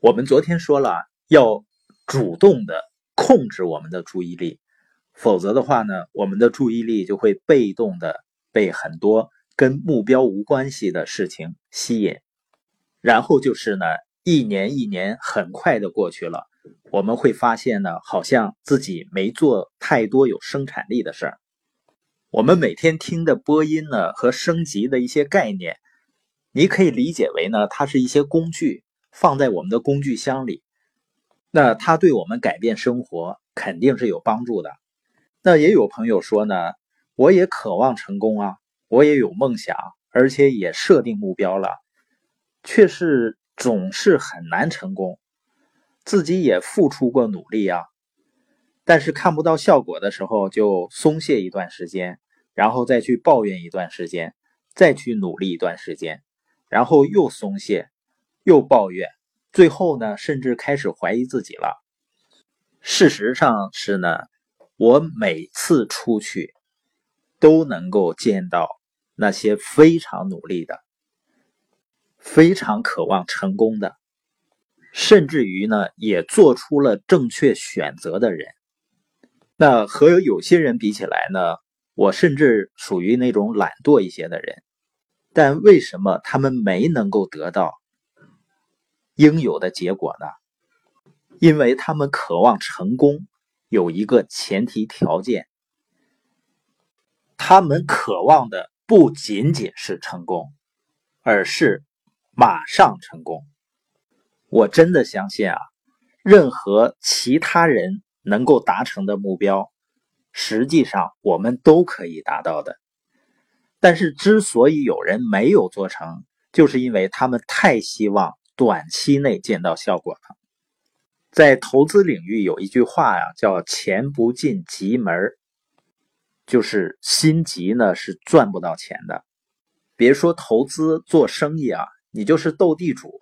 我们昨天说了，要主动的控制我们的注意力，否则的话呢，我们的注意力就会被动的被很多跟目标无关系的事情吸引，然后就是呢，一年一年很快的过去了，我们会发现呢，好像自己没做太多有生产力的事儿。我们每天听的播音呢和升级的一些概念，你可以理解为呢，它是一些工具。放在我们的工具箱里，那它对我们改变生活肯定是有帮助的。那也有朋友说呢，我也渴望成功啊，我也有梦想，而且也设定目标了，却是总是很难成功。自己也付出过努力啊，但是看不到效果的时候就松懈一段时间，然后再去抱怨一段时间，再去努力一段时间，然后又松懈。又抱怨，最后呢，甚至开始怀疑自己了。事实上是呢，我每次出去都能够见到那些非常努力的、非常渴望成功的，甚至于呢，也做出了正确选择的人。那和有些人比起来呢，我甚至属于那种懒惰一些的人。但为什么他们没能够得到？应有的结果呢？因为他们渴望成功，有一个前提条件，他们渴望的不仅仅是成功，而是马上成功。我真的相信啊，任何其他人能够达成的目标，实际上我们都可以达到的。但是，之所以有人没有做成，就是因为他们太希望。短期内见到效果了。在投资领域有一句话呀，叫“钱不进急门”，就是心急呢是赚不到钱的。别说投资做生意啊，你就是斗地主、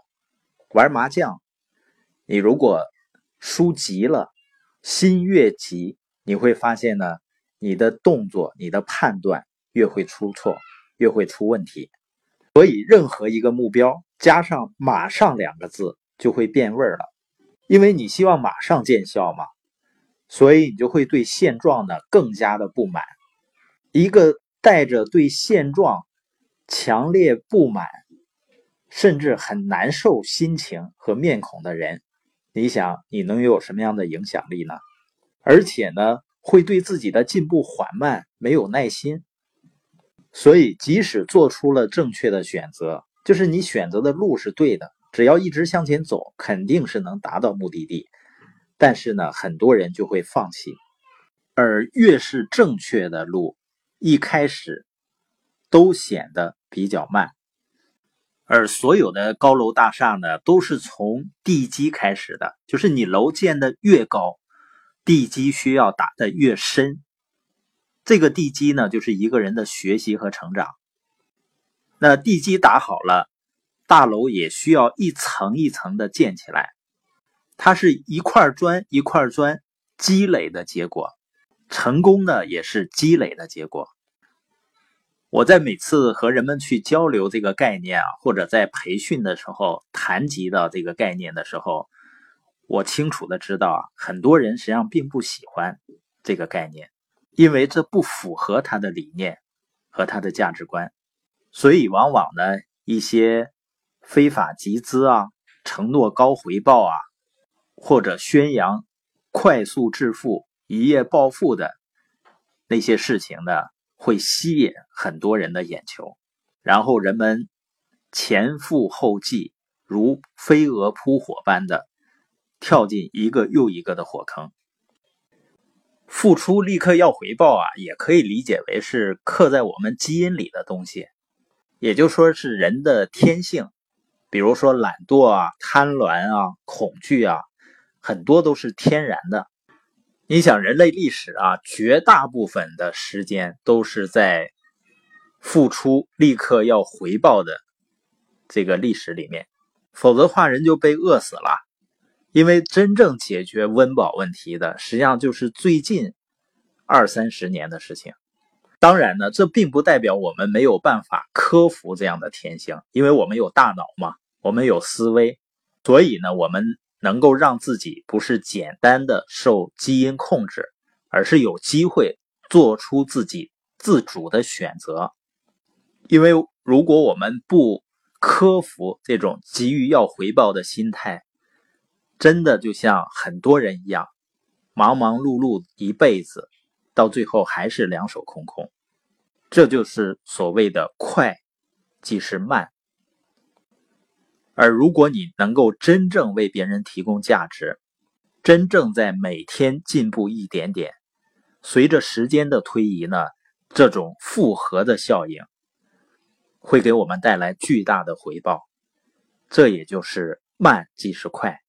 玩麻将，你如果输急了，心越急，你会发现呢，你的动作、你的判断越会出错，越会出问题。所以，任何一个目标。加上“马上”两个字就会变味儿了，因为你希望马上见效嘛，所以你就会对现状呢更加的不满。一个带着对现状强烈不满，甚至很难受心情和面孔的人，你想你能有什么样的影响力呢？而且呢，会对自己的进步缓慢没有耐心。所以，即使做出了正确的选择。就是你选择的路是对的，只要一直向前走，肯定是能达到目的地。但是呢，很多人就会放弃，而越是正确的路，一开始都显得比较慢。而所有的高楼大厦呢，都是从地基开始的，就是你楼建的越高，地基需要打的越深。这个地基呢，就是一个人的学习和成长。那地基打好了，大楼也需要一层一层的建起来，它是一块砖一块砖积累的结果，成功呢也是积累的结果。我在每次和人们去交流这个概念啊，或者在培训的时候谈及到这个概念的时候，我清楚的知道啊，很多人实际上并不喜欢这个概念，因为这不符合他的理念和他的价值观。所以，往往呢，一些非法集资啊、承诺高回报啊，或者宣扬快速致富、一夜暴富的那些事情呢，会吸引很多人的眼球，然后人们前赴后继，如飞蛾扑火般的跳进一个又一个的火坑。付出立刻要回报啊，也可以理解为是刻在我们基因里的东西。也就说是人的天性，比如说懒惰啊、贪婪啊、恐惧啊，很多都是天然的。你想，人类历史啊，绝大部分的时间都是在付出立刻要回报的这个历史里面，否则的话人就被饿死了。因为真正解决温饱问题的，实际上就是最近二三十年的事情。当然呢，这并不代表我们没有办法克服这样的天性，因为我们有大脑嘛，我们有思维，所以呢，我们能够让自己不是简单的受基因控制，而是有机会做出自己自主的选择。因为如果我们不克服这种急于要回报的心态，真的就像很多人一样，忙忙碌碌一辈子，到最后还是两手空空。这就是所谓的快，即是慢。而如果你能够真正为别人提供价值，真正在每天进步一点点，随着时间的推移呢，这种复合的效应会给我们带来巨大的回报。这也就是慢即是快。